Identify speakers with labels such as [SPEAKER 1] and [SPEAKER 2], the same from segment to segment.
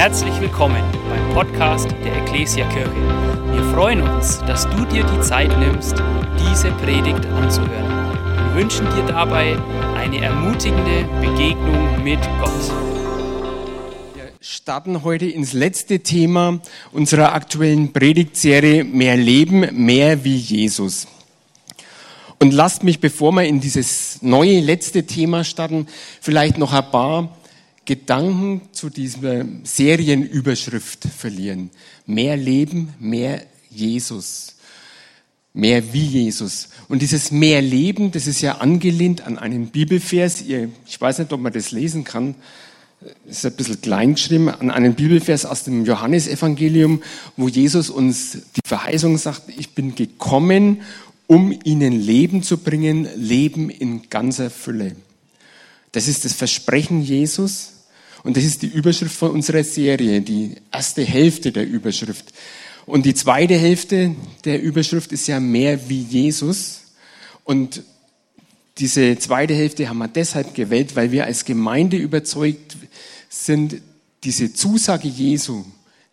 [SPEAKER 1] Herzlich willkommen beim Podcast der Ecclesia Kirche. Wir freuen uns, dass du dir die Zeit nimmst, diese Predigt anzuhören. Wir wünschen dir dabei eine ermutigende Begegnung mit Gott.
[SPEAKER 2] Wir starten heute ins letzte Thema unserer aktuellen Predigtserie Mehr Leben, mehr wie Jesus. Und lasst mich, bevor wir in dieses neue letzte Thema starten, vielleicht noch ein paar Gedanken zu dieser Serienüberschrift verlieren. Mehr Leben, mehr Jesus. Mehr wie Jesus. Und dieses mehr Leben, das ist ja angelehnt an einen Bibelvers. Ich weiß nicht, ob man das lesen kann. Das ist ein bisschen klein geschrieben, an einen Bibelvers aus dem Johannesevangelium, wo Jesus uns die Verheißung sagt, ich bin gekommen, um ihnen Leben zu bringen, Leben in ganzer Fülle. Das ist das Versprechen Jesus. Und das ist die Überschrift von unserer Serie, die erste Hälfte der Überschrift. Und die zweite Hälfte der Überschrift ist ja mehr wie Jesus. Und diese zweite Hälfte haben wir deshalb gewählt, weil wir als Gemeinde überzeugt sind, diese Zusage Jesu,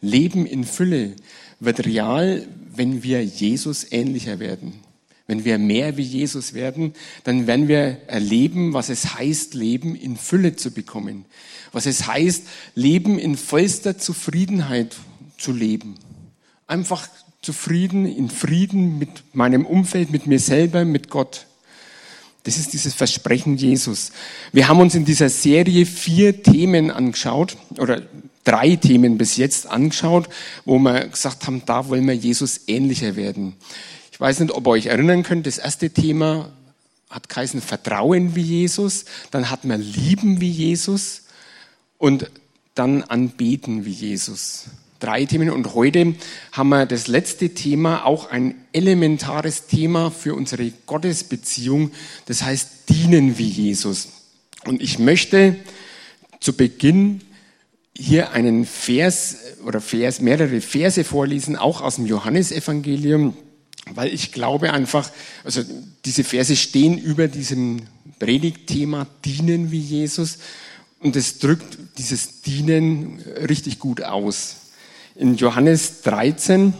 [SPEAKER 2] Leben in Fülle, wird real, wenn wir Jesus ähnlicher werden. Wenn wir mehr wie Jesus werden, dann werden wir erleben, was es heißt, Leben in Fülle zu bekommen. Was es heißt, Leben in vollster Zufriedenheit zu leben. Einfach zufrieden, in Frieden mit meinem Umfeld, mit mir selber, mit Gott. Das ist dieses Versprechen Jesus. Wir haben uns in dieser Serie vier Themen angeschaut oder drei Themen bis jetzt angeschaut, wo wir gesagt haben, da wollen wir Jesus ähnlicher werden. Ich weiß nicht, ob ihr euch erinnern könnt, das erste Thema hat geheißen Vertrauen wie Jesus, dann hat man Lieben wie Jesus und dann Anbeten wie Jesus. Drei Themen und heute haben wir das letzte Thema, auch ein elementares Thema für unsere Gottesbeziehung, das heißt Dienen wie Jesus. Und ich möchte zu Beginn hier einen Vers oder Vers, mehrere Verse vorlesen, auch aus dem Johannesevangelium weil ich glaube einfach, also diese Verse stehen über diesem Predigtthema Dienen wie Jesus und es drückt dieses Dienen richtig gut aus. In Johannes 13,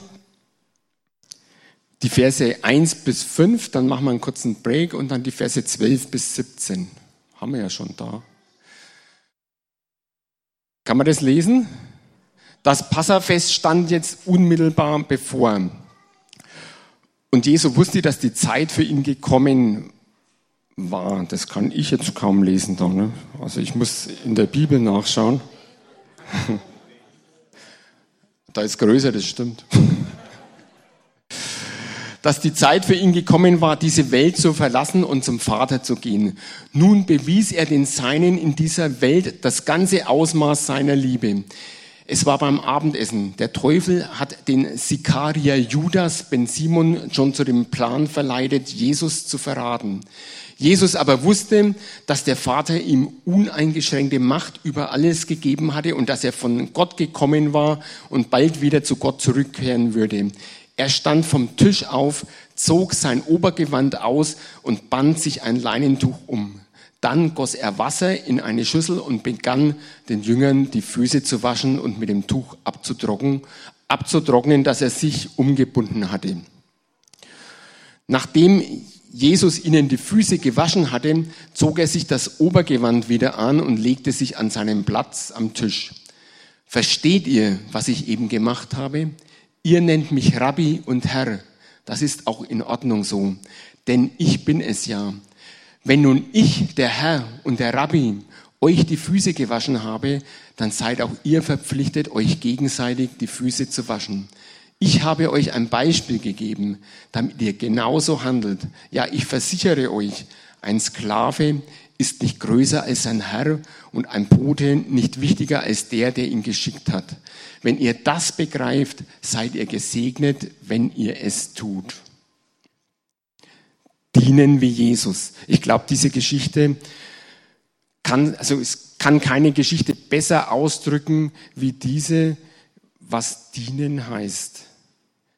[SPEAKER 2] die Verse 1 bis 5, dann machen wir einen kurzen Break und dann die Verse 12 bis 17. Haben wir ja schon da. Kann man das lesen? Das Passafest stand jetzt unmittelbar bevor. Und Jesu wusste, dass die Zeit für ihn gekommen war. Das kann ich jetzt kaum lesen da. Ne? Also ich muss in der Bibel nachschauen. da ist größer, das stimmt. dass die Zeit für ihn gekommen war, diese Welt zu verlassen und zum Vater zu gehen. Nun bewies er den Seinen in dieser Welt das ganze Ausmaß seiner Liebe. Es war beim Abendessen. Der Teufel hat den Sikarier Judas ben Simon schon zu dem Plan verleitet, Jesus zu verraten. Jesus aber wusste, dass der Vater ihm uneingeschränkte Macht über alles gegeben hatte und dass er von Gott gekommen war und bald wieder zu Gott zurückkehren würde. Er stand vom Tisch auf, zog sein Obergewand aus und band sich ein Leinentuch um. Dann goss er Wasser in eine Schüssel und begann den Jüngern die Füße zu waschen und mit dem Tuch abzutrocknen, abzutrocknen, das er sich umgebunden hatte. Nachdem Jesus ihnen die Füße gewaschen hatte, zog er sich das Obergewand wieder an und legte sich an seinen Platz am Tisch. Versteht ihr, was ich eben gemacht habe? Ihr nennt mich Rabbi und Herr. Das ist auch in Ordnung so, denn ich bin es ja. Wenn nun ich, der Herr und der Rabbi, euch die Füße gewaschen habe, dann seid auch ihr verpflichtet, euch gegenseitig die Füße zu waschen. Ich habe euch ein Beispiel gegeben, damit ihr genauso handelt. Ja, ich versichere euch, ein Sklave ist nicht größer als sein Herr und ein Bote nicht wichtiger als der, der ihn geschickt hat. Wenn ihr das begreift, seid ihr gesegnet, wenn ihr es tut dienen wie Jesus. Ich glaube, diese Geschichte kann, also es kann keine Geschichte besser ausdrücken wie diese, was dienen heißt.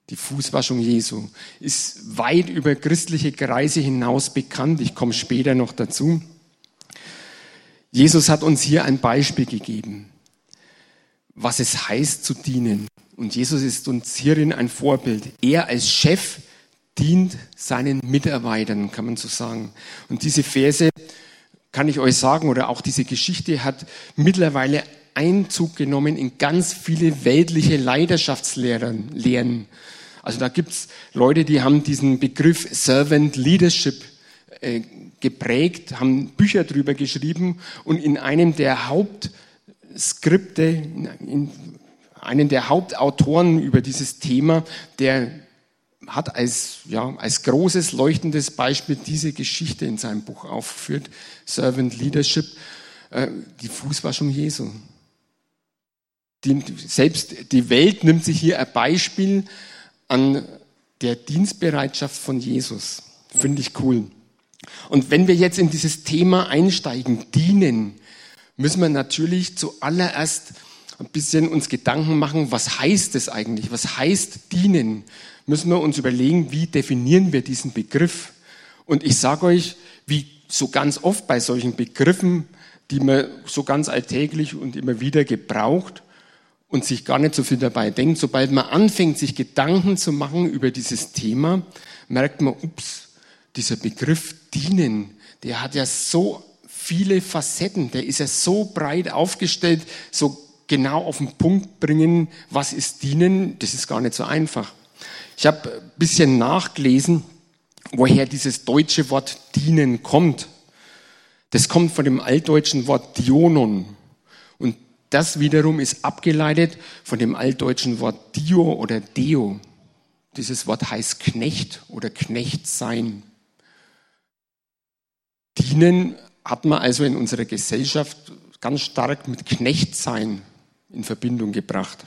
[SPEAKER 2] Die Fußwaschung Jesu ist weit über christliche Kreise hinaus bekannt. Ich komme später noch dazu. Jesus hat uns hier ein Beispiel gegeben. was es heißt zu dienen. Und Jesus ist uns hierin ein Vorbild. Er als Chef dient seinen Mitarbeitern, kann man so sagen. Und diese Verse kann ich euch sagen, oder auch diese Geschichte hat mittlerweile Einzug genommen in ganz viele weltliche Leidenschaftslehren. Also da gibt's Leute, die haben diesen Begriff Servant Leadership äh, geprägt, haben Bücher drüber geschrieben und in einem der Hauptskripte, in einen der Hauptautoren über dieses Thema, der hat als, ja, als großes leuchtendes Beispiel diese Geschichte in seinem Buch aufgeführt, Servant Leadership, äh, die Fußwaschung Jesu. Die, selbst die Welt nimmt sich hier ein Beispiel an der Dienstbereitschaft von Jesus. Finde ich cool. Und wenn wir jetzt in dieses Thema einsteigen, dienen, müssen wir natürlich zuallererst ein bisschen uns Gedanken machen, was heißt es eigentlich? Was heißt dienen? Müssen wir uns überlegen, wie definieren wir diesen Begriff? Und ich sage euch, wie so ganz oft bei solchen Begriffen, die man so ganz alltäglich und immer wieder gebraucht und sich gar nicht so viel dabei denkt, sobald man anfängt, sich Gedanken zu machen über dieses Thema, merkt man, ups, dieser Begriff dienen, der hat ja so viele Facetten, der ist ja so breit aufgestellt, so genau auf den Punkt bringen, was ist dienen, das ist gar nicht so einfach. Ich habe ein bisschen nachgelesen, woher dieses deutsche Wort dienen kommt. Das kommt von dem altdeutschen Wort Dionon. Und das wiederum ist abgeleitet von dem altdeutschen Wort Dio oder Deo. Dieses Wort heißt Knecht oder Knecht sein. Dienen hat man also in unserer Gesellschaft ganz stark mit Knechtsein in Verbindung gebracht.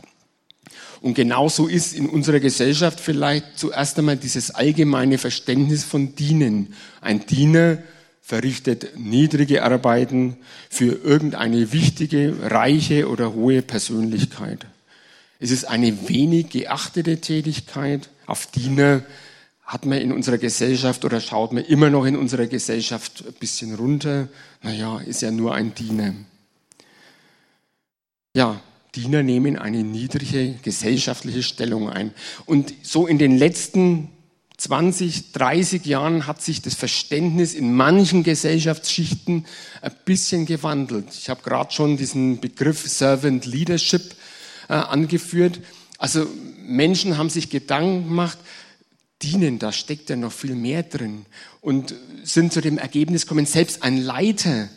[SPEAKER 2] Und genauso ist in unserer Gesellschaft vielleicht zuerst einmal dieses allgemeine Verständnis von Dienen. Ein Diener verrichtet niedrige Arbeiten für irgendeine wichtige, reiche oder hohe Persönlichkeit. Es ist eine wenig geachtete Tätigkeit. Auf Diener hat man in unserer Gesellschaft oder schaut man immer noch in unserer Gesellschaft ein bisschen runter. Naja, ist ja nur ein Diener. Ja, Diener nehmen eine niedrige gesellschaftliche Stellung ein. Und so in den letzten 20, 30 Jahren hat sich das Verständnis in manchen Gesellschaftsschichten ein bisschen gewandelt. Ich habe gerade schon diesen Begriff Servant Leadership äh, angeführt. Also Menschen haben sich Gedanken gemacht, dienen, da steckt ja noch viel mehr drin und sind zu dem Ergebnis gekommen, selbst ein Leiter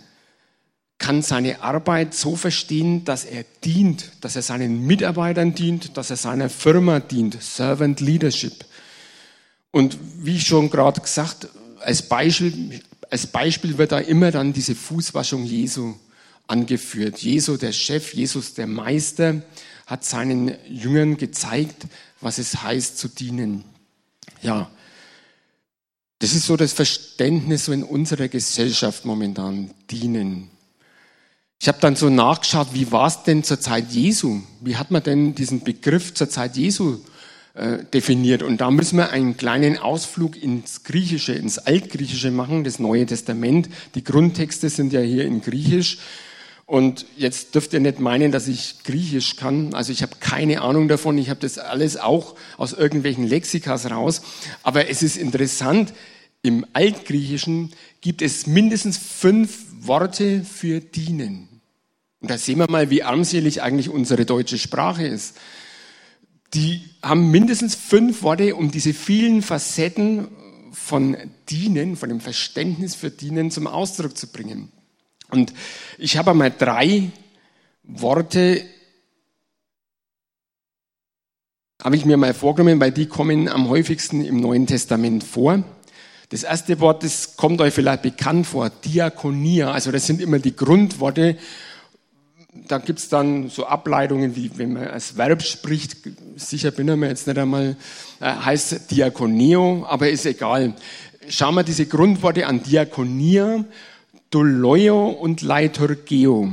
[SPEAKER 2] kann seine Arbeit so verstehen, dass er dient, dass er seinen Mitarbeitern dient, dass er seiner Firma dient. Servant Leadership. Und wie schon gerade gesagt, als Beispiel, als Beispiel wird da immer dann diese Fußwaschung Jesu angeführt. Jesu, der Chef, Jesus, der Meister, hat seinen Jüngern gezeigt, was es heißt zu dienen. Ja, das ist so das Verständnis in unserer Gesellschaft momentan, dienen. Ich habe dann so nachgeschaut, wie war es denn zur Zeit Jesu? Wie hat man denn diesen Begriff zur Zeit Jesu äh, definiert? Und da müssen wir einen kleinen Ausflug ins Griechische, ins Altgriechische machen, das Neue Testament. Die Grundtexte sind ja hier in Griechisch. Und jetzt dürft ihr nicht meinen, dass ich Griechisch kann. Also ich habe keine Ahnung davon. Ich habe das alles auch aus irgendwelchen Lexikas raus. Aber es ist interessant, im Altgriechischen gibt es mindestens fünf Worte für dienen. Und da sehen wir mal, wie armselig eigentlich unsere deutsche Sprache ist. Die haben mindestens fünf Worte, um diese vielen Facetten von Dienen, von dem Verständnis für Dienen zum Ausdruck zu bringen. Und ich habe einmal drei Worte, habe ich mir mal vorgenommen, weil die kommen am häufigsten im Neuen Testament vor. Das erste Wort, das kommt euch vielleicht bekannt vor, Diakonia. Also das sind immer die Grundworte. Da gibt's dann so Ableitungen, wie wenn man als Verb spricht, sicher bin ich mir jetzt nicht einmal, äh, heißt Diakoneo, aber ist egal. Schauen wir diese Grundworte an. Diakonia, Doloio und Leiturgeo.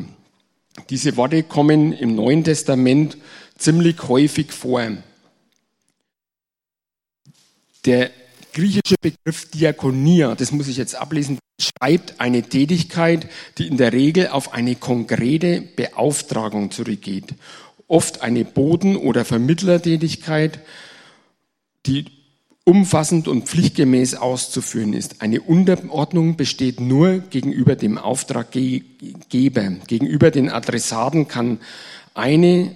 [SPEAKER 2] Diese Worte kommen im Neuen Testament ziemlich häufig vor. Der griechische Begriff Diakonia, das muss ich jetzt ablesen, schreibt eine Tätigkeit, die in der Regel auf eine konkrete Beauftragung zurückgeht oft eine Boden- oder Vermittlertätigkeit, die umfassend und pflichtgemäß auszuführen ist. Eine Unterordnung besteht nur gegenüber dem Auftraggeber. Gegenüber den Adressaten kann eine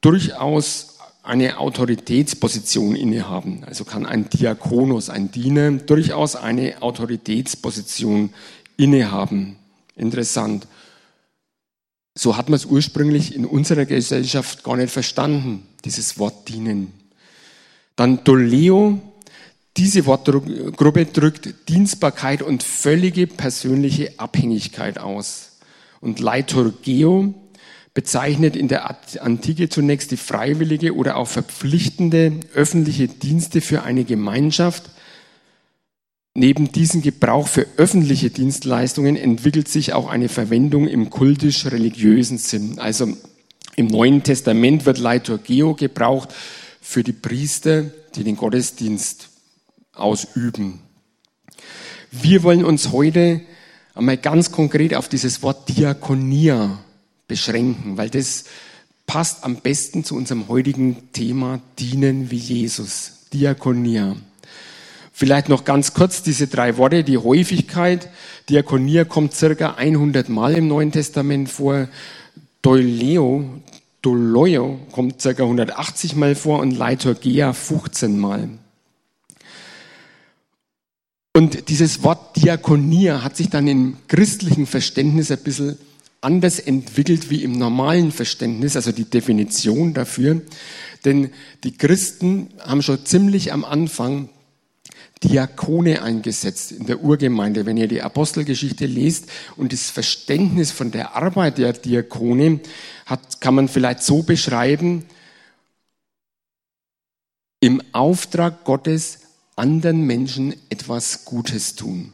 [SPEAKER 2] durchaus eine Autoritätsposition innehaben. Also kann ein Diakonus, ein Diener, durchaus eine Autoritätsposition innehaben. Interessant. So hat man es ursprünglich in unserer Gesellschaft gar nicht verstanden, dieses Wort dienen. Dann Doleo, diese Wortgruppe drückt Dienstbarkeit und völlige persönliche Abhängigkeit aus. Und Leiturgeo bezeichnet in der Antike zunächst die freiwillige oder auch verpflichtende öffentliche Dienste für eine Gemeinschaft. Neben diesem Gebrauch für öffentliche Dienstleistungen entwickelt sich auch eine Verwendung im kultisch-religiösen Sinn. Also im Neuen Testament wird Liturgeo gebraucht für die Priester, die den Gottesdienst ausüben. Wir wollen uns heute einmal ganz konkret auf dieses Wort Diakonia beschränken, weil das passt am besten zu unserem heutigen Thema Dienen wie Jesus. Diakonia. Vielleicht noch ganz kurz diese drei Worte, die Häufigkeit. Diakonia kommt circa 100 Mal im Neuen Testament vor. Doileo, Doloio kommt circa 180 Mal vor und Liturgia 15 Mal. Und dieses Wort Diakonia hat sich dann im christlichen Verständnis ein bisschen anders entwickelt wie im normalen Verständnis, also die Definition dafür. Denn die Christen haben schon ziemlich am Anfang Diakone eingesetzt in der Urgemeinde. Wenn ihr die Apostelgeschichte lest und das Verständnis von der Arbeit der Diakone hat, kann man vielleicht so beschreiben, im Auftrag Gottes anderen Menschen etwas Gutes tun.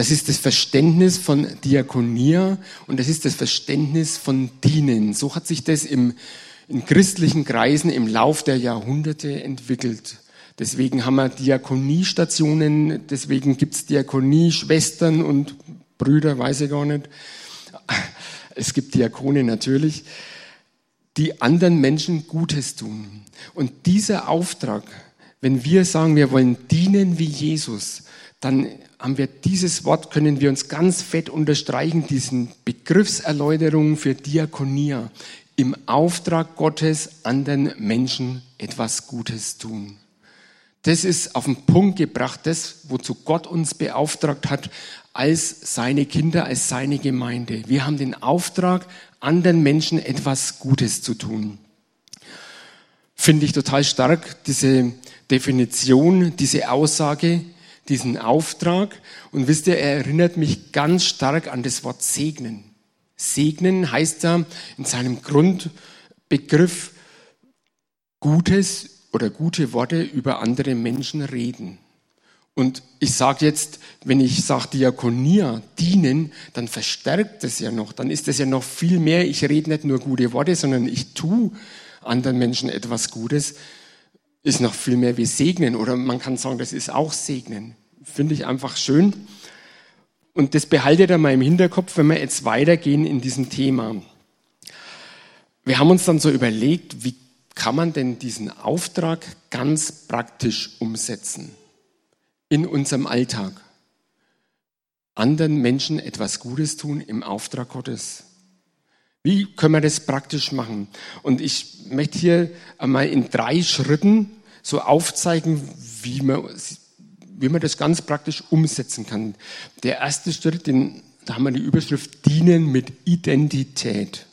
[SPEAKER 2] Das ist das Verständnis von Diakonia und das ist das Verständnis von Dienen. So hat sich das im, in christlichen Kreisen im Lauf der Jahrhunderte entwickelt. Deswegen haben wir Diakoniestationen, deswegen gibt's Diakonieschwestern und Brüder, weiß ich gar nicht. Es gibt Diakone natürlich, die anderen Menschen Gutes tun. Und dieser Auftrag, wenn wir sagen, wir wollen dienen wie Jesus, dann haben wir dieses Wort, können wir uns ganz fett unterstreichen, diesen Begriffserläuterung für Diakonia. Im Auftrag Gottes anderen Menschen etwas Gutes tun. Das ist auf den Punkt gebracht, das, wozu Gott uns beauftragt hat, als seine Kinder, als seine Gemeinde. Wir haben den Auftrag, anderen Menschen etwas Gutes zu tun. Finde ich total stark, diese Definition, diese Aussage, diesen Auftrag. Und wisst ihr, er erinnert mich ganz stark an das Wort segnen. Segnen heißt ja in seinem Grundbegriff Gutes oder gute Worte über andere Menschen reden. Und ich sage jetzt, wenn ich sage Diakonia, dienen, dann verstärkt es ja noch, dann ist es ja noch viel mehr. Ich rede nicht nur gute Worte, sondern ich tue anderen Menschen etwas Gutes, ist noch viel mehr wie segnen. Oder man kann sagen, das ist auch segnen. Finde ich einfach schön. Und das behaltet ihr mal im Hinterkopf, wenn wir jetzt weitergehen in diesem Thema. Wir haben uns dann so überlegt, wie kann man denn diesen Auftrag ganz praktisch umsetzen in unserem Alltag? Anderen Menschen etwas Gutes tun im Auftrag Gottes. Wie können wir das praktisch machen? Und ich möchte hier einmal in drei Schritten so aufzeigen, wie man, wie man das ganz praktisch umsetzen kann. Der erste Schritt, den, da haben wir die Überschrift Dienen mit Identität.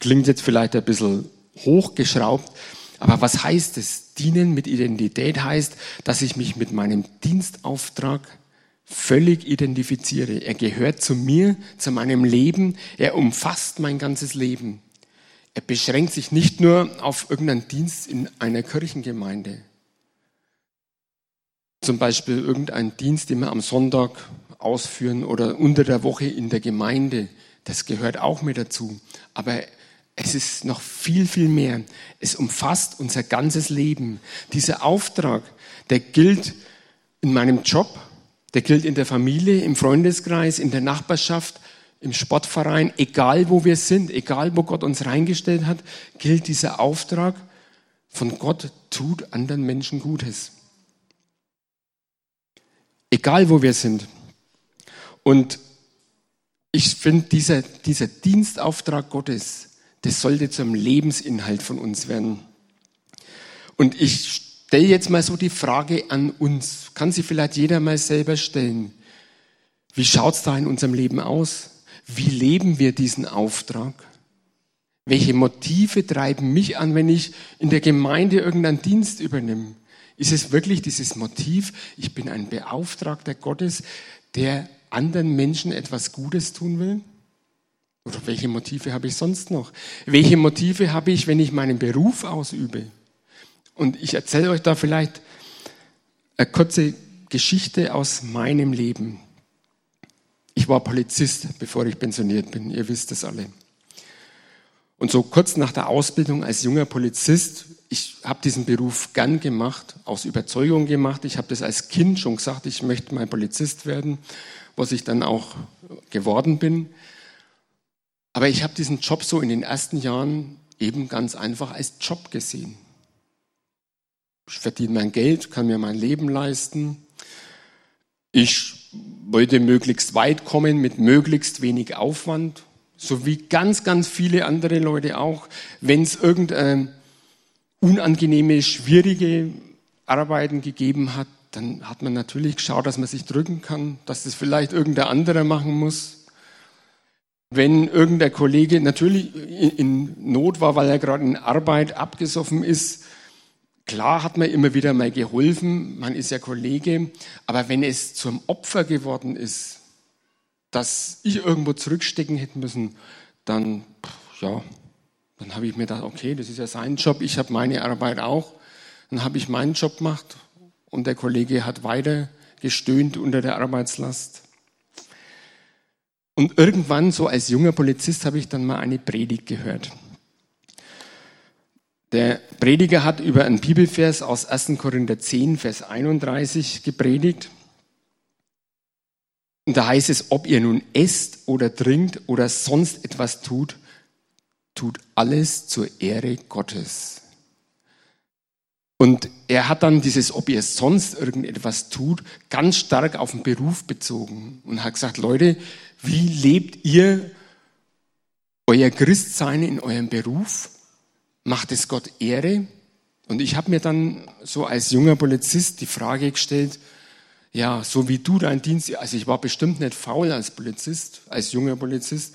[SPEAKER 2] Klingt jetzt vielleicht ein bisschen hochgeschraubt, aber was heißt es? Dienen mit Identität heißt, dass ich mich mit meinem Dienstauftrag völlig identifiziere. Er gehört zu mir, zu meinem Leben. Er umfasst mein ganzes Leben. Er beschränkt sich nicht nur auf irgendeinen Dienst in einer Kirchengemeinde. Zum Beispiel irgendeinen Dienst, den wir am Sonntag ausführen oder unter der Woche in der Gemeinde. Das gehört auch mit dazu. Aber es ist noch viel, viel mehr. Es umfasst unser ganzes Leben. Dieser Auftrag, der gilt in meinem Job, der gilt in der Familie, im Freundeskreis, in der Nachbarschaft, im Sportverein, egal wo wir sind, egal wo Gott uns reingestellt hat, gilt dieser Auftrag von Gott, tut anderen Menschen Gutes. Egal wo wir sind. Und ich finde, dieser, dieser Dienstauftrag Gottes, das sollte zum Lebensinhalt von uns werden. Und ich stelle jetzt mal so die Frage an uns. Kann sie vielleicht jeder mal selber stellen. Wie schaut es da in unserem Leben aus? Wie leben wir diesen Auftrag? Welche Motive treiben mich an, wenn ich in der Gemeinde irgendeinen Dienst übernehme? Ist es wirklich dieses Motiv, ich bin ein Beauftragter Gottes, der anderen Menschen etwas Gutes tun will? Oder welche Motive habe ich sonst noch? Welche Motive habe ich, wenn ich meinen Beruf ausübe? Und ich erzähle euch da vielleicht eine kurze Geschichte aus meinem Leben. Ich war Polizist, bevor ich pensioniert bin. Ihr wisst es alle. Und so kurz nach der Ausbildung als junger Polizist, ich habe diesen Beruf gern gemacht, aus Überzeugung gemacht. Ich habe das als Kind schon gesagt, ich möchte mal Polizist werden was ich dann auch geworden bin. Aber ich habe diesen Job so in den ersten Jahren eben ganz einfach als Job gesehen. Ich verdiene mein Geld, kann mir mein Leben leisten. Ich wollte möglichst weit kommen mit möglichst wenig Aufwand, so wie ganz, ganz viele andere Leute auch. Wenn es irgendeine unangenehme, schwierige Arbeiten gegeben hat, dann hat man natürlich geschaut, dass man sich drücken kann, dass das vielleicht irgendein anderer machen muss. Wenn irgendein Kollege natürlich in Not war, weil er gerade in Arbeit abgesoffen ist, klar hat man immer wieder mal geholfen, man ist ja Kollege, aber wenn es zum Opfer geworden ist, dass ich irgendwo zurückstecken hätte müssen, dann, ja, dann habe ich mir gedacht, okay, das ist ja sein Job, ich habe meine Arbeit auch, dann habe ich meinen Job gemacht und der Kollege hat weiter gestöhnt unter der Arbeitslast. Und irgendwann, so als junger Polizist, habe ich dann mal eine Predigt gehört. Der Prediger hat über einen Bibelvers aus 1. Korinther 10, Vers 31 gepredigt. Und da heißt es, ob ihr nun esst oder trinkt oder sonst etwas tut, tut alles zur Ehre Gottes. Und er hat dann dieses, ob ihr sonst irgendetwas tut, ganz stark auf den Beruf bezogen und hat gesagt, Leute, wie lebt ihr euer Christsein in eurem Beruf? Macht es Gott Ehre? Und ich habe mir dann so als junger Polizist die Frage gestellt, ja, so wie du deinen Dienst, also ich war bestimmt nicht faul als Polizist, als junger Polizist,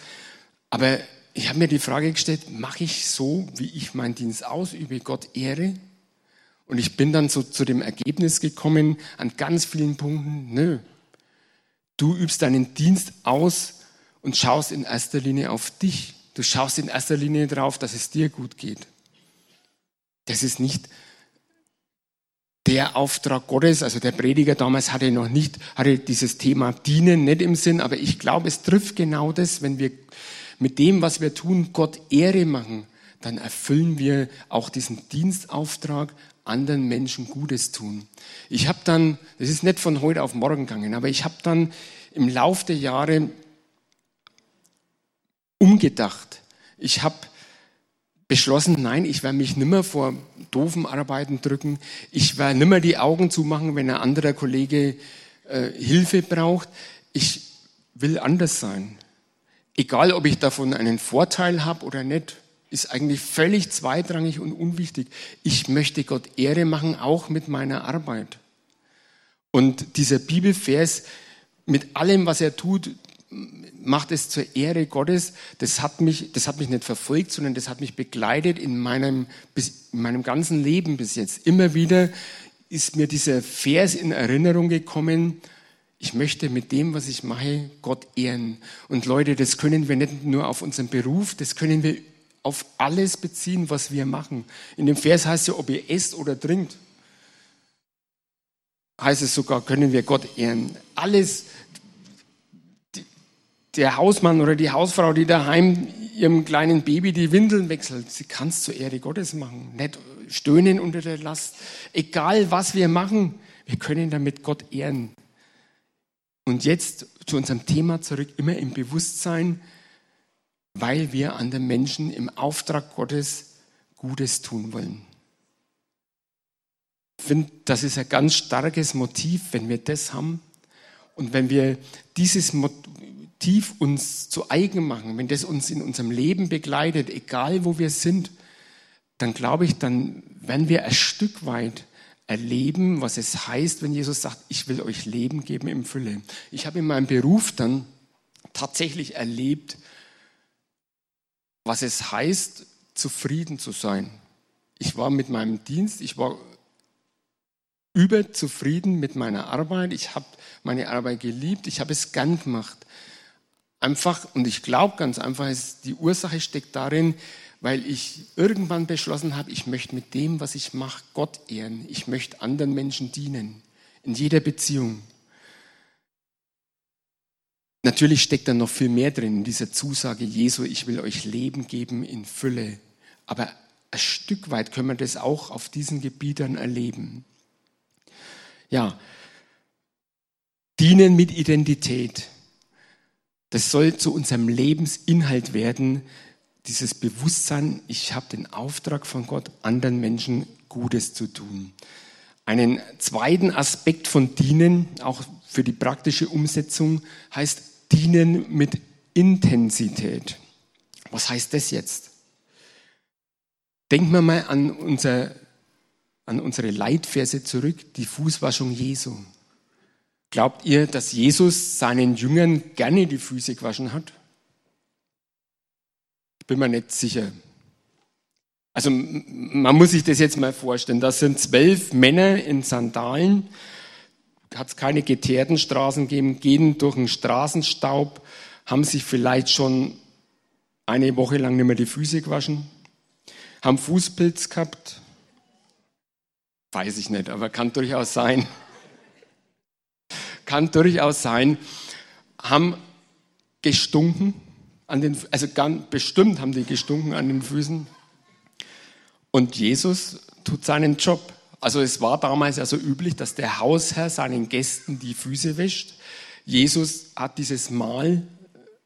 [SPEAKER 2] aber ich habe mir die Frage gestellt, mache ich so, wie ich meinen Dienst ausübe, Gott Ehre? Und ich bin dann so zu dem Ergebnis gekommen, an ganz vielen Punkten, nö. Du übst deinen Dienst aus und schaust in erster Linie auf dich. Du schaust in erster Linie darauf, dass es dir gut geht. Das ist nicht der Auftrag Gottes, also der Prediger damals hatte noch nicht, hatte dieses Thema Dienen nicht im Sinn, aber ich glaube, es trifft genau das, wenn wir mit dem, was wir tun, Gott Ehre machen, dann erfüllen wir auch diesen Dienstauftrag anderen Menschen Gutes tun. Ich habe dann, das ist nicht von heute auf morgen gegangen, aber ich habe dann im Lauf der Jahre umgedacht. Ich habe beschlossen, nein, ich werde mich nimmer vor doofen Arbeiten drücken. Ich werde nimmer die Augen zumachen, wenn ein anderer Kollege äh, Hilfe braucht. Ich will anders sein. Egal, ob ich davon einen Vorteil habe oder nicht ist eigentlich völlig zweitrangig und unwichtig. Ich möchte Gott Ehre machen, auch mit meiner Arbeit. Und dieser Bibelvers, mit allem, was er tut, macht es zur Ehre Gottes. Das hat mich, das hat mich nicht verfolgt, sondern das hat mich begleitet in meinem, in meinem ganzen Leben bis jetzt. Immer wieder ist mir dieser Vers in Erinnerung gekommen. Ich möchte mit dem, was ich mache, Gott ehren. Und Leute, das können wir nicht nur auf unseren Beruf, das können wir auf alles beziehen, was wir machen. In dem Vers heißt ja, ob ihr esst oder trinkt, heißt es sogar, können wir Gott ehren. Alles, der Hausmann oder die Hausfrau, die daheim ihrem kleinen Baby die Windeln wechselt, sie kann es zur Ehre Gottes machen. Nicht stöhnen unter der Last. Egal was wir machen, wir können damit Gott ehren. Und jetzt zu unserem Thema zurück, immer im Bewusstsein, weil wir anderen Menschen im Auftrag Gottes Gutes tun wollen. Ich finde, das ist ein ganz starkes Motiv, wenn wir das haben und wenn wir dieses Motiv uns zu eigen machen, wenn das uns in unserem Leben begleitet, egal wo wir sind, dann glaube ich, dann werden wir ein Stück weit erleben, was es heißt, wenn Jesus sagt, ich will euch Leben geben im Fülle. Ich habe in meinem Beruf dann tatsächlich erlebt, was es heißt, zufrieden zu sein. Ich war mit meinem Dienst, ich war überzufrieden mit meiner Arbeit. Ich habe meine Arbeit geliebt, ich habe es gern gemacht. Einfach, und ich glaube ganz einfach, die Ursache steckt darin, weil ich irgendwann beschlossen habe, ich möchte mit dem, was ich mache, Gott ehren. Ich möchte anderen Menschen dienen. In jeder Beziehung. Natürlich steckt da noch viel mehr drin in dieser Zusage Jesu, ich will euch Leben geben in Fülle. Aber ein Stück weit können wir das auch auf diesen Gebieten erleben. Ja, dienen mit Identität. Das soll zu unserem Lebensinhalt werden, dieses Bewusstsein, ich habe den Auftrag von Gott, anderen Menschen Gutes zu tun. Einen zweiten Aspekt von Dienen, auch für die praktische Umsetzung, heißt Dienen mit Intensität. Was heißt das jetzt? Denken wir mal an, unser, an unsere Leitverse zurück, die Fußwaschung Jesu. Glaubt ihr, dass Jesus seinen Jüngern gerne die Füße gewaschen hat? bin mir nicht sicher. Also man muss sich das jetzt mal vorstellen. Das sind zwölf Männer in Sandalen, hat es keine geteerten Straßen gegeben, gehen durch den Straßenstaub, haben sich vielleicht schon eine Woche lang nicht mehr die Füße gewaschen, haben Fußpilz gehabt, weiß ich nicht, aber kann durchaus sein. Kann durchaus sein, haben gestunken, an den, also ganz bestimmt haben die gestunken an den Füßen. Und Jesus tut seinen Job. Also es war damals ja so üblich, dass der Hausherr seinen Gästen die Füße wäscht. Jesus hat dieses Mahl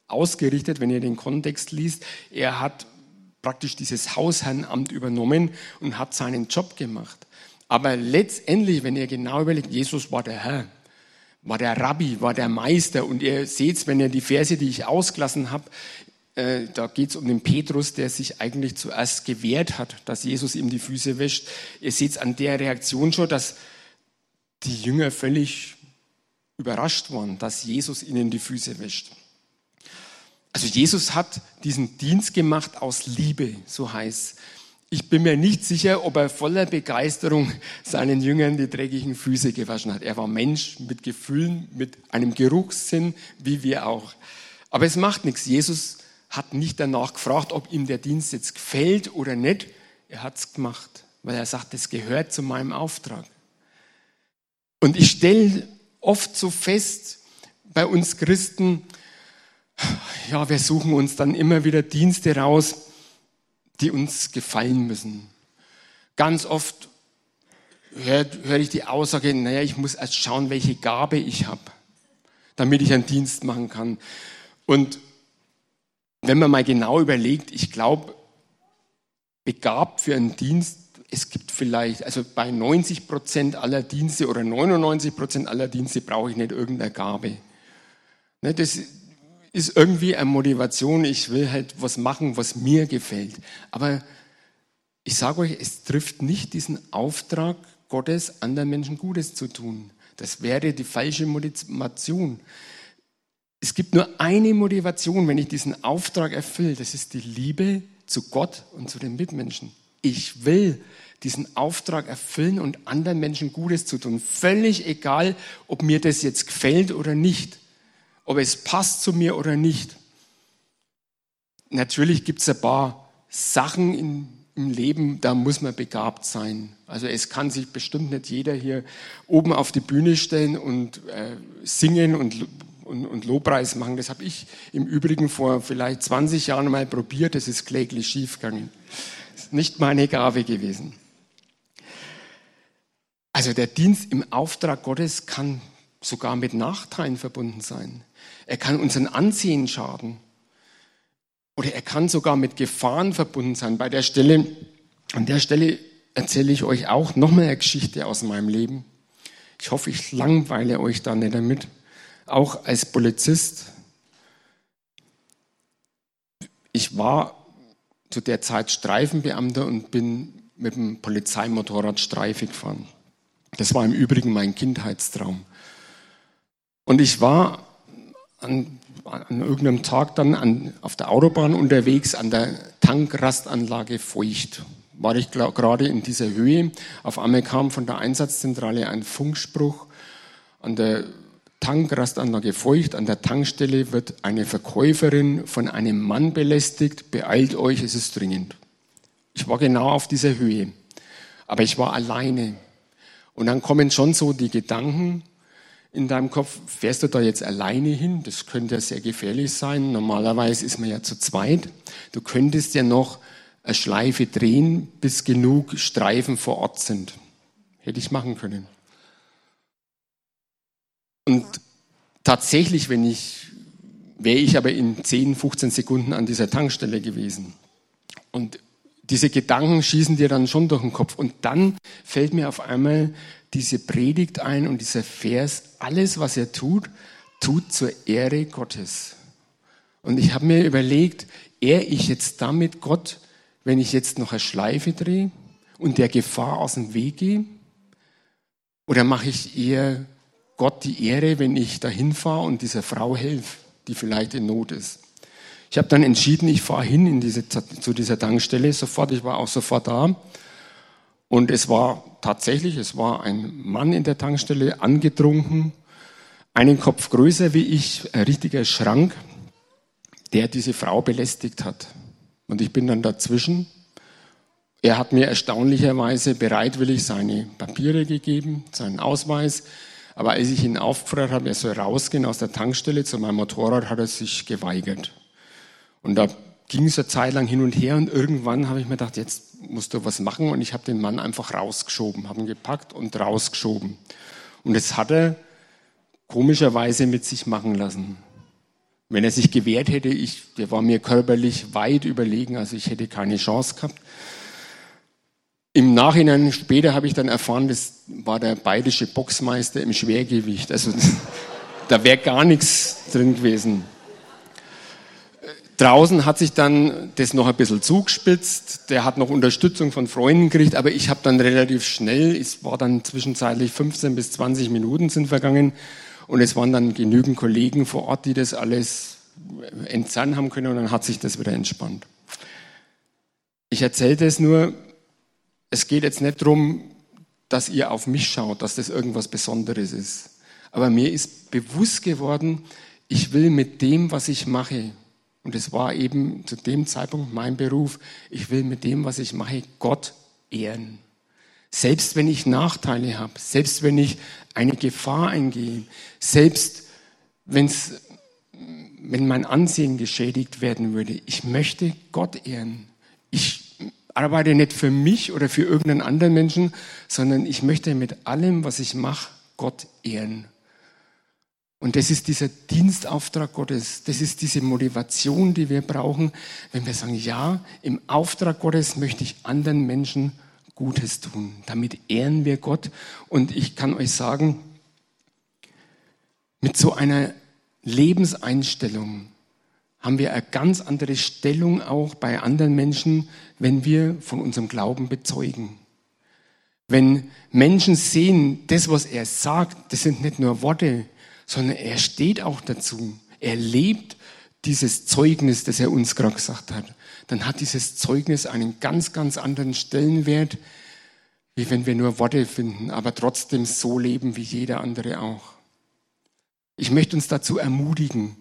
[SPEAKER 2] ausgerichtet, wenn ihr den Kontext liest. Er hat praktisch dieses Hausherrenamt übernommen und hat seinen Job gemacht. Aber letztendlich, wenn ihr genau überlegt, Jesus war der Herr war der Rabbi, war der Meister. Und ihr seht, wenn ihr die Verse, die ich ausgelassen habe, äh, da geht es um den Petrus, der sich eigentlich zuerst gewehrt hat, dass Jesus ihm die Füße wäscht. Ihr seht an der Reaktion schon, dass die Jünger völlig überrascht waren, dass Jesus ihnen die Füße wäscht. Also Jesus hat diesen Dienst gemacht aus Liebe, so heißt ich bin mir nicht sicher, ob er voller Begeisterung seinen Jüngern die dreckigen Füße gewaschen hat. Er war Mensch mit Gefühlen, mit einem Geruchssinn, wie wir auch. Aber es macht nichts. Jesus hat nicht danach gefragt, ob ihm der Dienst jetzt gefällt oder nicht. Er hat es gemacht, weil er sagt, es gehört zu meinem Auftrag. Und ich stelle oft so fest bei uns Christen, ja, wir suchen uns dann immer wieder Dienste raus, die uns gefallen müssen. Ganz oft höre hör ich die Aussage, naja, ich muss erst schauen, welche Gabe ich habe, damit ich einen Dienst machen kann. Und wenn man mal genau überlegt, ich glaube, begabt für einen Dienst, es gibt vielleicht, also bei 90 Prozent aller Dienste oder 99 Prozent aller Dienste brauche ich nicht irgendeine Gabe. Ne, das, ist irgendwie eine Motivation, ich will halt was machen, was mir gefällt. Aber ich sage euch, es trifft nicht diesen Auftrag Gottes, anderen Menschen Gutes zu tun. Das wäre die falsche Motivation. Es gibt nur eine Motivation, wenn ich diesen Auftrag erfülle. Das ist die Liebe zu Gott und zu den Mitmenschen. Ich will diesen Auftrag erfüllen und anderen Menschen Gutes zu tun. Völlig egal, ob mir das jetzt gefällt oder nicht ob es passt zu mir oder nicht. Natürlich gibt es ein paar Sachen in, im Leben, da muss man begabt sein. Also es kann sich bestimmt nicht jeder hier oben auf die Bühne stellen und äh, singen und, und, und Lobpreis machen. Das habe ich im Übrigen vor vielleicht 20 Jahren mal probiert. Das ist kläglich schiefgegangen. Das ist nicht meine Gabe gewesen. Also der Dienst im Auftrag Gottes kann sogar mit Nachteilen verbunden sein. Er kann unseren Ansehen schaden. Oder er kann sogar mit Gefahren verbunden sein. Bei der Stelle, an der Stelle erzähle ich euch auch nochmal eine Geschichte aus meinem Leben. Ich hoffe, ich langweile euch da nicht damit. Auch als Polizist. Ich war zu der Zeit Streifenbeamter und bin mit dem Polizeimotorrad Streife gefahren. Das war im Übrigen mein Kindheitstraum. Und ich war an, an irgendeinem Tag dann an, auf der Autobahn unterwegs an der Tankrastanlage Feucht. War ich gerade in dieser Höhe. Auf einmal kam von der Einsatzzentrale ein Funkspruch. An der Tankrastanlage Feucht, an der Tankstelle wird eine Verkäuferin von einem Mann belästigt. Beeilt euch, es ist dringend. Ich war genau auf dieser Höhe. Aber ich war alleine. Und dann kommen schon so die Gedanken, in deinem Kopf, fährst du da jetzt alleine hin? Das könnte ja sehr gefährlich sein. Normalerweise ist man ja zu zweit. Du könntest ja noch eine Schleife drehen, bis genug Streifen vor Ort sind. Hätte ich machen können. Und tatsächlich, wenn ich, wäre ich aber in 10, 15 Sekunden an dieser Tankstelle gewesen. Und diese Gedanken schießen dir dann schon durch den Kopf. Und dann fällt mir auf einmal diese Predigt ein und dieser Vers, alles, was er tut, tut zur Ehre Gottes. Und ich habe mir überlegt, ehre ich jetzt damit Gott, wenn ich jetzt noch eine Schleife drehe und der Gefahr aus dem Weg gehe? Oder mache ich eher Gott die Ehre, wenn ich dahin fahre und dieser Frau helfe, die vielleicht in Not ist? Ich habe dann entschieden, ich fahre hin in diese, zu dieser Tankstelle sofort. Ich war auch sofort da. Und es war tatsächlich, es war ein Mann in der Tankstelle, angetrunken, einen Kopf größer wie ich, ein richtiger Schrank, der diese Frau belästigt hat. Und ich bin dann dazwischen. Er hat mir erstaunlicherweise bereitwillig seine Papiere gegeben, seinen Ausweis. Aber als ich ihn aufgefordert habe, er soll rausgehen aus der Tankstelle zu meinem Motorrad, hat er sich geweigert. Und da ging es eine Zeit lang hin und her und irgendwann habe ich mir gedacht, jetzt musst du was machen und ich habe den Mann einfach rausgeschoben, habe ihn gepackt und rausgeschoben. Und das hat er komischerweise mit sich machen lassen. Wenn er sich gewehrt hätte, ich, der war mir körperlich weit überlegen, also ich hätte keine Chance gehabt. Im Nachhinein, später habe ich dann erfahren, das war der bayerische Boxmeister im Schwergewicht. Also da wäre gar nichts drin gewesen. Draußen hat sich dann das noch ein bisschen zugespitzt. Der hat noch Unterstützung von Freunden gekriegt, aber ich habe dann relativ schnell, es war dann zwischenzeitlich 15 bis 20 Minuten sind vergangen und es waren dann genügend Kollegen vor Ort, die das alles entzerren haben können und dann hat sich das wieder entspannt. Ich erzähle das nur, es geht jetzt nicht darum, dass ihr auf mich schaut, dass das irgendwas Besonderes ist. Aber mir ist bewusst geworden, ich will mit dem, was ich mache, und es war eben zu dem Zeitpunkt mein Beruf. Ich will mit dem, was ich mache, Gott ehren. Selbst wenn ich Nachteile habe, selbst wenn ich eine Gefahr eingehe, selbst wenn's, wenn mein Ansehen geschädigt werden würde, ich möchte Gott ehren. Ich arbeite nicht für mich oder für irgendeinen anderen Menschen, sondern ich möchte mit allem, was ich mache, Gott ehren. Und das ist dieser Dienstauftrag Gottes, das ist diese Motivation, die wir brauchen, wenn wir sagen, ja, im Auftrag Gottes möchte ich anderen Menschen Gutes tun. Damit ehren wir Gott. Und ich kann euch sagen, mit so einer Lebenseinstellung haben wir eine ganz andere Stellung auch bei anderen Menschen, wenn wir von unserem Glauben bezeugen. Wenn Menschen sehen, das, was er sagt, das sind nicht nur Worte, sondern er steht auch dazu. Er lebt dieses Zeugnis, das er uns gerade gesagt hat. Dann hat dieses Zeugnis einen ganz, ganz anderen Stellenwert, wie wenn wir nur Worte finden, aber trotzdem so leben wie jeder andere auch. Ich möchte uns dazu ermutigen,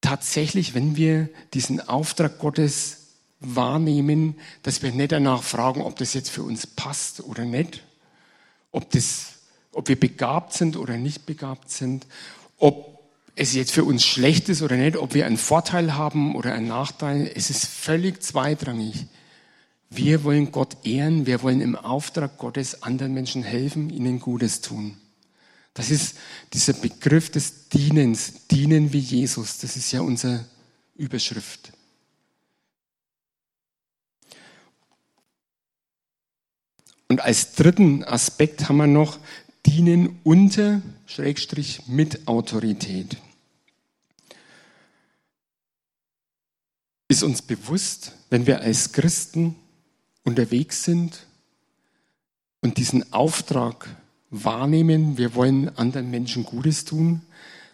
[SPEAKER 2] tatsächlich, wenn wir diesen Auftrag Gottes wahrnehmen, dass wir nicht danach fragen, ob das jetzt für uns passt oder nicht, ob das ob wir begabt sind oder nicht begabt sind, ob es jetzt für uns schlecht ist oder nicht, ob wir einen Vorteil haben oder einen Nachteil. Es ist völlig zweitrangig. Wir wollen Gott ehren, wir wollen im Auftrag Gottes anderen Menschen helfen, ihnen Gutes tun. Das ist dieser Begriff des Dienens, dienen wie Jesus. Das ist ja unsere Überschrift. Und als dritten Aspekt haben wir noch dienen unter, Schrägstrich, mit Autorität. Ist uns bewusst, wenn wir als Christen unterwegs sind und diesen Auftrag wahrnehmen, wir wollen anderen Menschen Gutes tun,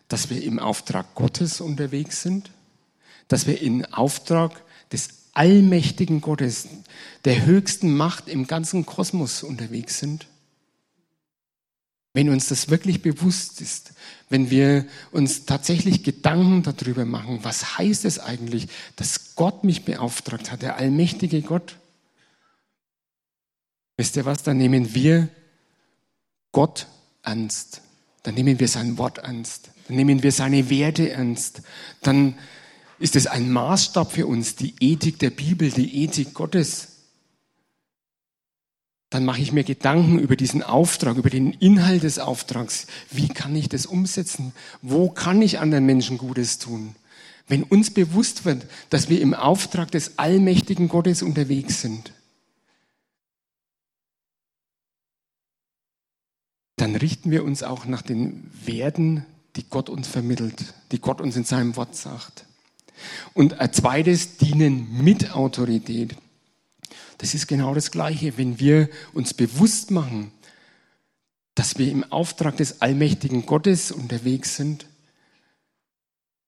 [SPEAKER 2] dass wir im Auftrag Gottes unterwegs sind, dass wir im Auftrag des allmächtigen Gottes, der höchsten Macht im ganzen Kosmos unterwegs sind? Wenn uns das wirklich bewusst ist, wenn wir uns tatsächlich Gedanken darüber machen, was heißt es eigentlich, dass Gott mich beauftragt hat, der allmächtige Gott? Wisst ihr was, dann nehmen wir Gott ernst. Dann nehmen wir sein Wort ernst. Dann nehmen wir seine Werte ernst. Dann ist es ein Maßstab für uns, die Ethik der Bibel, die Ethik Gottes. Dann mache ich mir Gedanken über diesen Auftrag, über den Inhalt des Auftrags. Wie kann ich das umsetzen? Wo kann ich anderen Menschen Gutes tun? Wenn uns bewusst wird, dass wir im Auftrag des allmächtigen Gottes unterwegs sind, dann richten wir uns auch nach den Werten, die Gott uns vermittelt, die Gott uns in seinem Wort sagt. Und ein zweites, dienen mit Autorität. Das ist genau das Gleiche. Wenn wir uns bewusst machen, dass wir im Auftrag des allmächtigen Gottes unterwegs sind,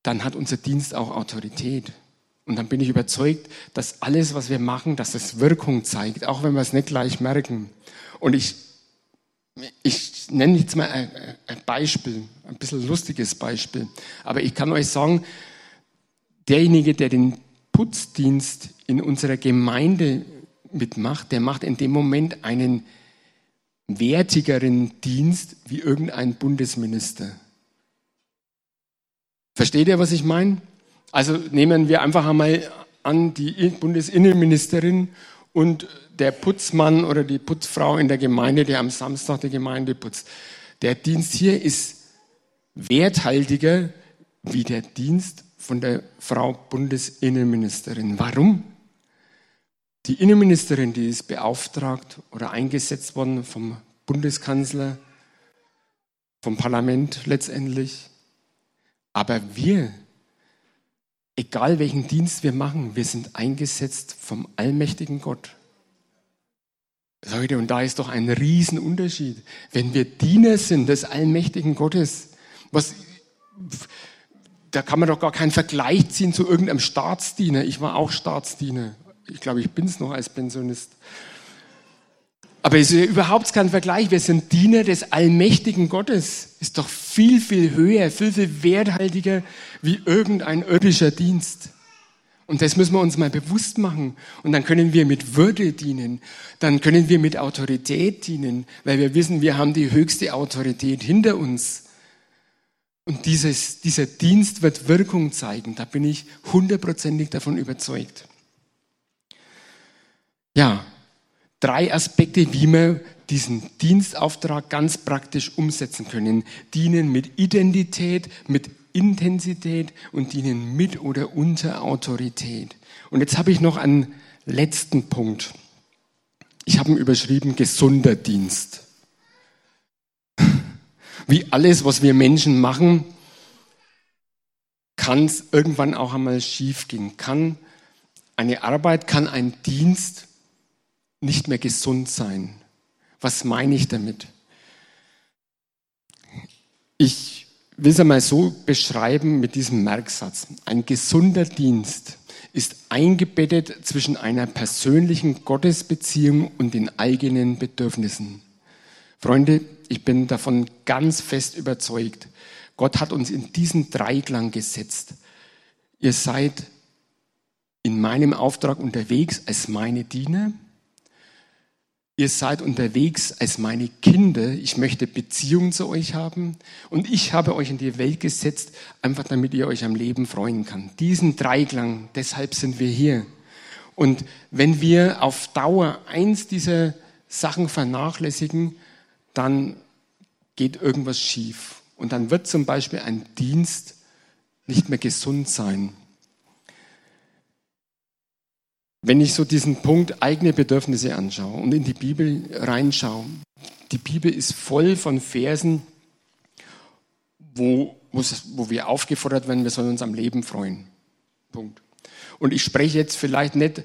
[SPEAKER 2] dann hat unser Dienst auch Autorität. Und dann bin ich überzeugt, dass alles, was wir machen, dass es Wirkung zeigt, auch wenn wir es nicht gleich merken. Und ich, ich nenne jetzt mal ein, Beispiel, ein bisschen lustiges Beispiel. Aber ich kann euch sagen, derjenige, der den Putzdienst in unserer Gemeinde mitmacht, der macht in dem Moment einen wertigeren Dienst wie irgendein Bundesminister. Versteht ihr, was ich meine? Also nehmen wir einfach einmal an die Bundesinnenministerin und der Putzmann oder die Putzfrau in der Gemeinde, der am Samstag die Gemeinde putzt. Der Dienst hier ist werthaltiger wie der Dienst von der Frau Bundesinnenministerin. Warum? Die Innenministerin, die ist beauftragt oder eingesetzt worden vom Bundeskanzler, vom Parlament letztendlich. Aber wir, egal welchen Dienst wir machen, wir sind eingesetzt vom allmächtigen Gott. Leute, und da ist doch ein Riesenunterschied. Wenn wir Diener sind des allmächtigen Gottes, was da kann man doch gar keinen Vergleich ziehen zu irgendeinem Staatsdiener. Ich war auch Staatsdiener. Ich glaube, ich bin es noch als Pensionist. Aber es ist ja überhaupt kein Vergleich. Wir sind Diener des allmächtigen Gottes. Ist doch viel, viel höher, viel, viel werthaltiger wie irgendein irdischer Dienst. Und das müssen wir uns mal bewusst machen. Und dann können wir mit Würde dienen. Dann können wir mit Autorität dienen, weil wir wissen, wir haben die höchste Autorität hinter uns. Und dieses, dieser Dienst wird Wirkung zeigen. Da bin ich hundertprozentig davon überzeugt. Ja, drei Aspekte, wie wir diesen Dienstauftrag ganz praktisch umsetzen können. Dienen mit Identität, mit Intensität und dienen mit oder unter Autorität. Und jetzt habe ich noch einen letzten Punkt. Ich habe ihn überschrieben, gesunder Dienst. Wie alles, was wir Menschen machen, kann es irgendwann auch einmal schiefgehen. Kann eine Arbeit, kann ein Dienst nicht mehr gesund sein. Was meine ich damit? Ich will es einmal so beschreiben mit diesem Merksatz. Ein gesunder Dienst ist eingebettet zwischen einer persönlichen Gottesbeziehung und den eigenen Bedürfnissen. Freunde, ich bin davon ganz fest überzeugt. Gott hat uns in diesen Dreiklang gesetzt. Ihr seid in meinem Auftrag unterwegs als meine Diener. Ihr seid unterwegs als meine Kinder. Ich möchte Beziehungen zu euch haben. Und ich habe euch in die Welt gesetzt, einfach damit ihr euch am Leben freuen kann. Diesen Dreiklang, deshalb sind wir hier. Und wenn wir auf Dauer eins dieser Sachen vernachlässigen, dann geht irgendwas schief. Und dann wird zum Beispiel ein Dienst nicht mehr gesund sein. Wenn ich so diesen Punkt eigene Bedürfnisse anschaue und in die Bibel reinschaue, die Bibel ist voll von Versen, wo, wo wir aufgefordert werden, wir sollen uns am Leben freuen. Punkt. Und ich spreche jetzt vielleicht nicht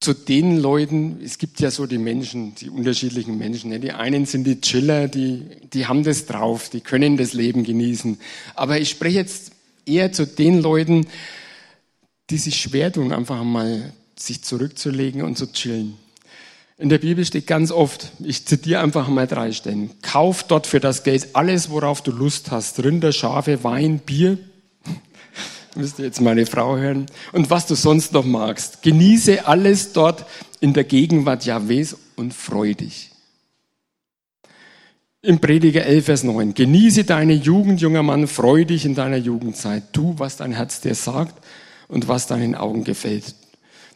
[SPEAKER 2] zu den Leuten, es gibt ja so die Menschen, die unterschiedlichen Menschen. Ne? Die einen sind die Chiller, die, die haben das drauf, die können das Leben genießen. Aber ich spreche jetzt eher zu den Leuten, die sich schwer tun, einfach mal sich zurückzulegen und zu chillen. In der Bibel steht ganz oft, ich zitiere einfach mal drei Stellen, kauf dort für das Geld alles, worauf du Lust hast, Rinder, Schafe, Wein, Bier, müsst ihr jetzt meine Frau hören, und was du sonst noch magst. Genieße alles dort in der Gegenwart Jahwes und freu dich. Im Prediger 11, Vers 9. Genieße deine Jugend, junger Mann, freu dich in deiner Jugendzeit. Tu, was dein Herz dir sagt und was deinen Augen gefällt.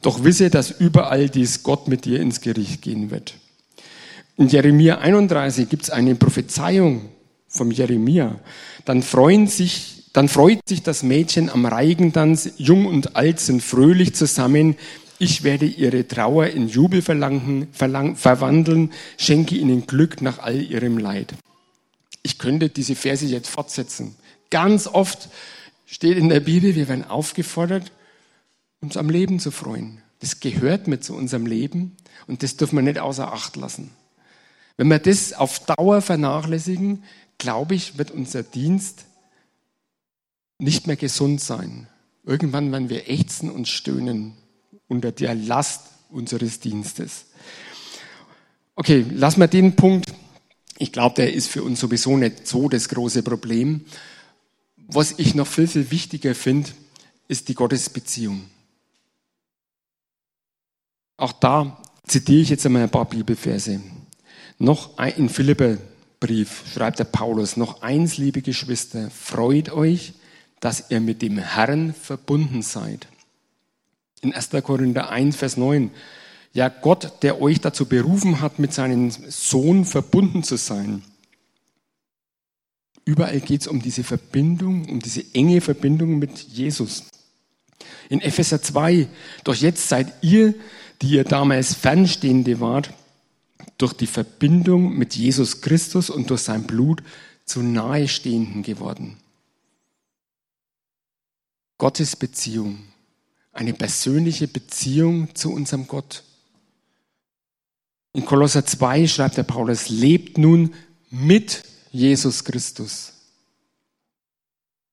[SPEAKER 2] Doch wisse, dass überall dies Gott mit dir ins Gericht gehen wird. In Jeremia 31 gibt es eine Prophezeiung vom Jeremia. Dann freuen sich, dann freut sich das Mädchen am Reigentanz, jung und alt sind fröhlich zusammen. Ich werde ihre Trauer in Jubel verlangen, verlang, verwandeln, schenke ihnen Glück nach all ihrem Leid. Ich könnte diese Verse jetzt fortsetzen. Ganz oft steht in der Bibel, wir werden aufgefordert, uns am Leben zu freuen. Das gehört mit zu unserem Leben und das dürfen wir nicht außer Acht lassen. Wenn wir das auf Dauer vernachlässigen, glaube ich, wird unser Dienst nicht mehr gesund sein. Irgendwann werden wir ächzen und stöhnen unter der Last unseres Dienstes. Okay, lassen wir den Punkt. Ich glaube, der ist für uns sowieso nicht so das große Problem. Was ich noch viel, viel wichtiger finde, ist die Gottesbeziehung. Auch da zitiere ich jetzt einmal ein paar Bibelverse. Noch ein, in Philipperbrief schreibt der Paulus, noch eins, liebe Geschwister, freut euch, dass ihr mit dem Herrn verbunden seid. In 1. Korinther 1, Vers 9. Ja, Gott, der euch dazu berufen hat, mit seinem Sohn verbunden zu sein. Überall geht es um diese Verbindung, um diese enge Verbindung mit Jesus. In Epheser 2, doch jetzt seid ihr die ihr damals Fernstehende wart, durch die Verbindung mit Jesus Christus und durch sein Blut zu Nahestehenden geworden. Gottes Beziehung, eine persönliche Beziehung zu unserem Gott. In Kolosser 2 schreibt der Paulus, lebt nun mit Jesus Christus.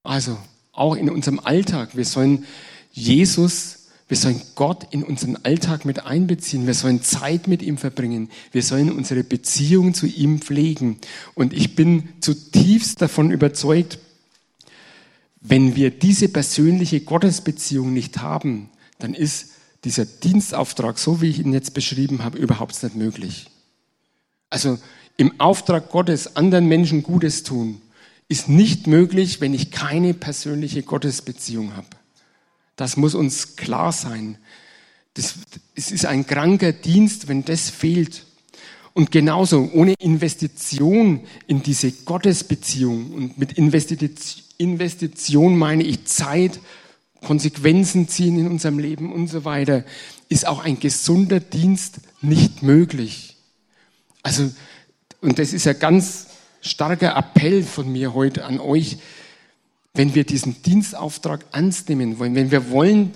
[SPEAKER 2] Also auch in unserem Alltag, wir sollen Jesus wir sollen Gott in unseren Alltag mit einbeziehen. Wir sollen Zeit mit ihm verbringen. Wir sollen unsere Beziehung zu ihm pflegen. Und ich bin zutiefst davon überzeugt, wenn wir diese persönliche Gottesbeziehung nicht haben, dann ist dieser Dienstauftrag, so wie ich ihn jetzt beschrieben habe, überhaupt nicht möglich. Also im Auftrag Gottes anderen Menschen Gutes tun, ist nicht möglich, wenn ich keine persönliche Gottesbeziehung habe. Das muss uns klar sein. Das, es ist ein kranker Dienst, wenn das fehlt. Und genauso ohne Investition in diese Gottesbeziehung und mit Investition meine ich Zeit, Konsequenzen ziehen in unserem Leben und so weiter, ist auch ein gesunder Dienst nicht möglich. Also, und das ist ein ganz starker Appell von mir heute an euch, wenn wir diesen Dienstauftrag ernst nehmen wollen, wenn wir wollen,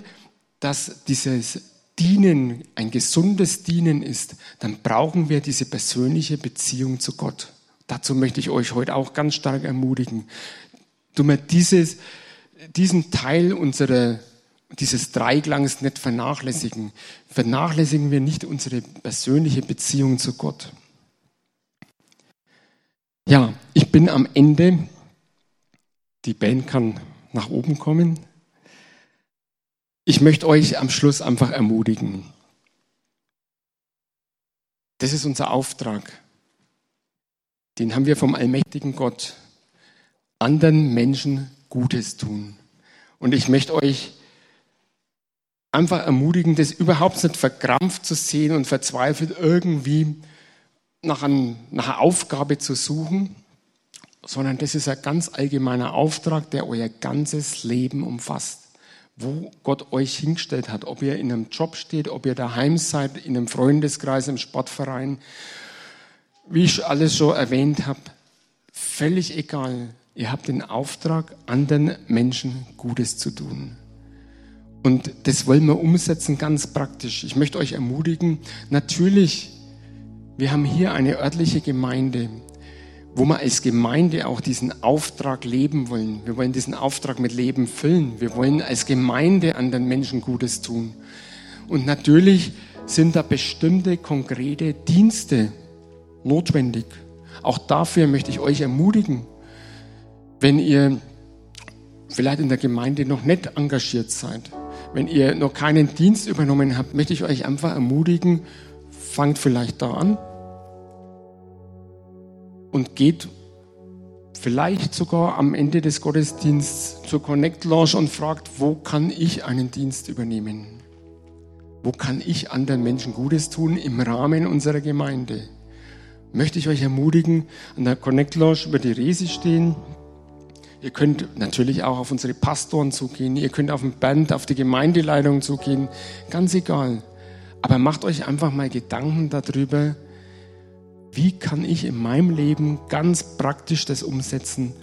[SPEAKER 2] dass dieses Dienen ein gesundes Dienen ist, dann brauchen wir diese persönliche Beziehung zu Gott. Dazu möchte ich euch heute auch ganz stark ermutigen. Du mir dieses, diesen Teil unserer, dieses Dreiklangs nicht vernachlässigen. Vernachlässigen wir nicht unsere persönliche Beziehung zu Gott. Ja, ich bin am Ende die Band kann nach oben kommen. Ich möchte euch am Schluss einfach ermutigen. Das ist unser Auftrag. Den haben wir vom allmächtigen Gott. Anderen Menschen Gutes tun. Und ich möchte euch einfach ermutigen, das überhaupt nicht verkrampft zu sehen und verzweifelt irgendwie nach, ein, nach einer Aufgabe zu suchen, sondern das ist ein ganz allgemeiner Auftrag, der euer ganzes Leben umfasst. Wo Gott euch hingestellt hat, ob ihr in einem Job steht, ob ihr daheim seid, in einem Freundeskreis, im Sportverein, wie ich alles schon erwähnt habe, völlig egal. Ihr habt den Auftrag, anderen Menschen Gutes zu tun. Und das wollen wir umsetzen ganz praktisch. Ich möchte euch ermutigen, natürlich, wir haben hier eine örtliche Gemeinde, wo wir als Gemeinde auch diesen Auftrag leben wollen. Wir wollen diesen Auftrag mit Leben füllen. Wir wollen als Gemeinde anderen Menschen Gutes tun. Und natürlich sind da bestimmte konkrete Dienste notwendig. Auch dafür möchte ich euch ermutigen, wenn ihr vielleicht in der Gemeinde noch nicht engagiert seid, wenn ihr noch keinen Dienst übernommen habt, möchte ich euch einfach ermutigen, fangt vielleicht da an und geht vielleicht sogar am Ende des Gottesdienstes zur Connect Lounge und fragt, wo kann ich einen Dienst übernehmen? Wo kann ich anderen Menschen Gutes tun im Rahmen unserer Gemeinde? Möchte ich euch ermutigen, an der Connect Lounge über die Resi stehen, Ihr könnt natürlich auch auf unsere Pastoren zugehen. Ihr könnt auf den Band, auf die Gemeindeleitung zugehen. Ganz egal. Aber macht euch einfach mal Gedanken darüber, wie kann ich in meinem Leben ganz praktisch das umsetzen,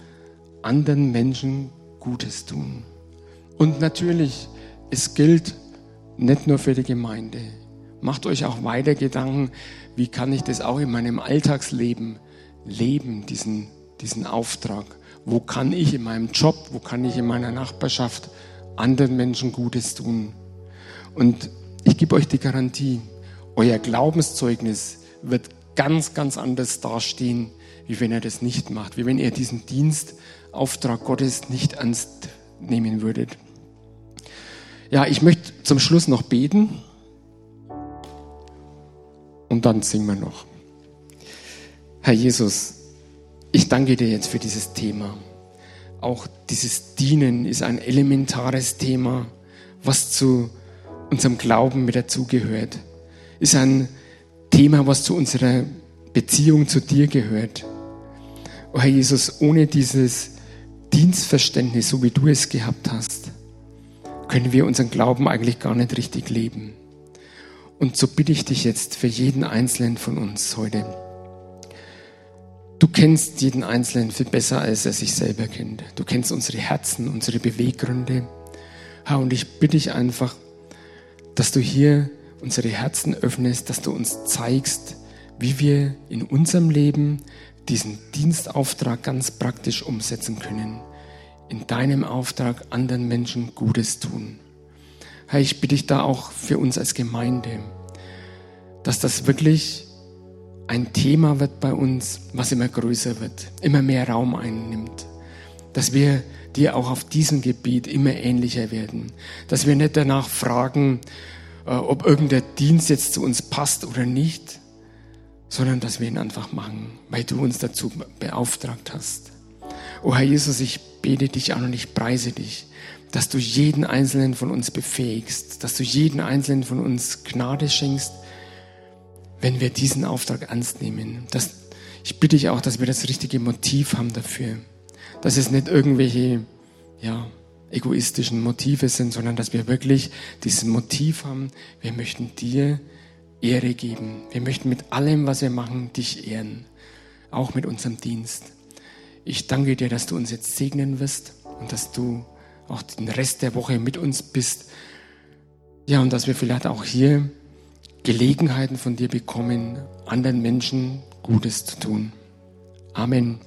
[SPEAKER 2] anderen Menschen Gutes tun. Und natürlich, es gilt nicht nur für die Gemeinde. Macht euch auch weiter Gedanken, wie kann ich das auch in meinem Alltagsleben leben, diesen, diesen Auftrag. Wo kann ich in meinem Job, wo kann ich in meiner Nachbarschaft anderen Menschen Gutes tun? Und ich gebe euch die Garantie, euer Glaubenszeugnis wird ganz, ganz anders dastehen, wie wenn ihr das nicht macht, wie wenn ihr diesen Dienstauftrag Gottes nicht ernst nehmen würdet. Ja, ich möchte zum Schluss noch beten und dann singen wir noch. Herr Jesus, ich danke dir jetzt für dieses Thema. Auch dieses Dienen ist ein elementares Thema, was zu unserem Glauben mit dazugehört. Ist ein Thema, was zu unserer Beziehung zu dir gehört. Oh Herr Jesus, ohne dieses Dienstverständnis, so wie du es gehabt hast, können wir unseren Glauben eigentlich gar nicht richtig leben. Und so bitte ich dich jetzt für jeden Einzelnen von uns heute Du kennst jeden Einzelnen viel besser, als er sich selber kennt. Du kennst unsere Herzen, unsere Beweggründe. Herr, und ich bitte dich einfach, dass du hier unsere Herzen öffnest, dass du uns zeigst, wie wir in unserem Leben diesen Dienstauftrag ganz praktisch umsetzen können. In deinem Auftrag anderen Menschen Gutes tun. Herr, ich bitte dich da auch für uns als Gemeinde, dass das wirklich ein Thema wird bei uns, was immer größer wird, immer mehr Raum einnimmt. Dass wir dir auch auf diesem Gebiet immer ähnlicher werden. Dass wir nicht danach fragen, äh, ob irgendein Dienst jetzt zu uns passt oder nicht, sondern dass wir ihn einfach machen, weil du uns dazu beauftragt hast. O Herr Jesus, ich bete dich an und ich preise dich, dass du jeden Einzelnen von uns befähigst, dass du jeden Einzelnen von uns Gnade schenkst, wenn wir diesen Auftrag ernst nehmen. Das, ich bitte dich auch, dass wir das richtige Motiv haben dafür. Dass es nicht irgendwelche ja, egoistischen Motive sind, sondern dass wir wirklich dieses Motiv haben, wir möchten dir Ehre geben. Wir möchten mit allem, was wir machen, dich ehren. Auch mit unserem Dienst. Ich danke dir, dass du uns jetzt segnen wirst und dass du auch den Rest der Woche mit uns bist. Ja, und dass wir vielleicht auch hier Gelegenheiten von dir bekommen, anderen Menschen Gutes zu tun. Amen.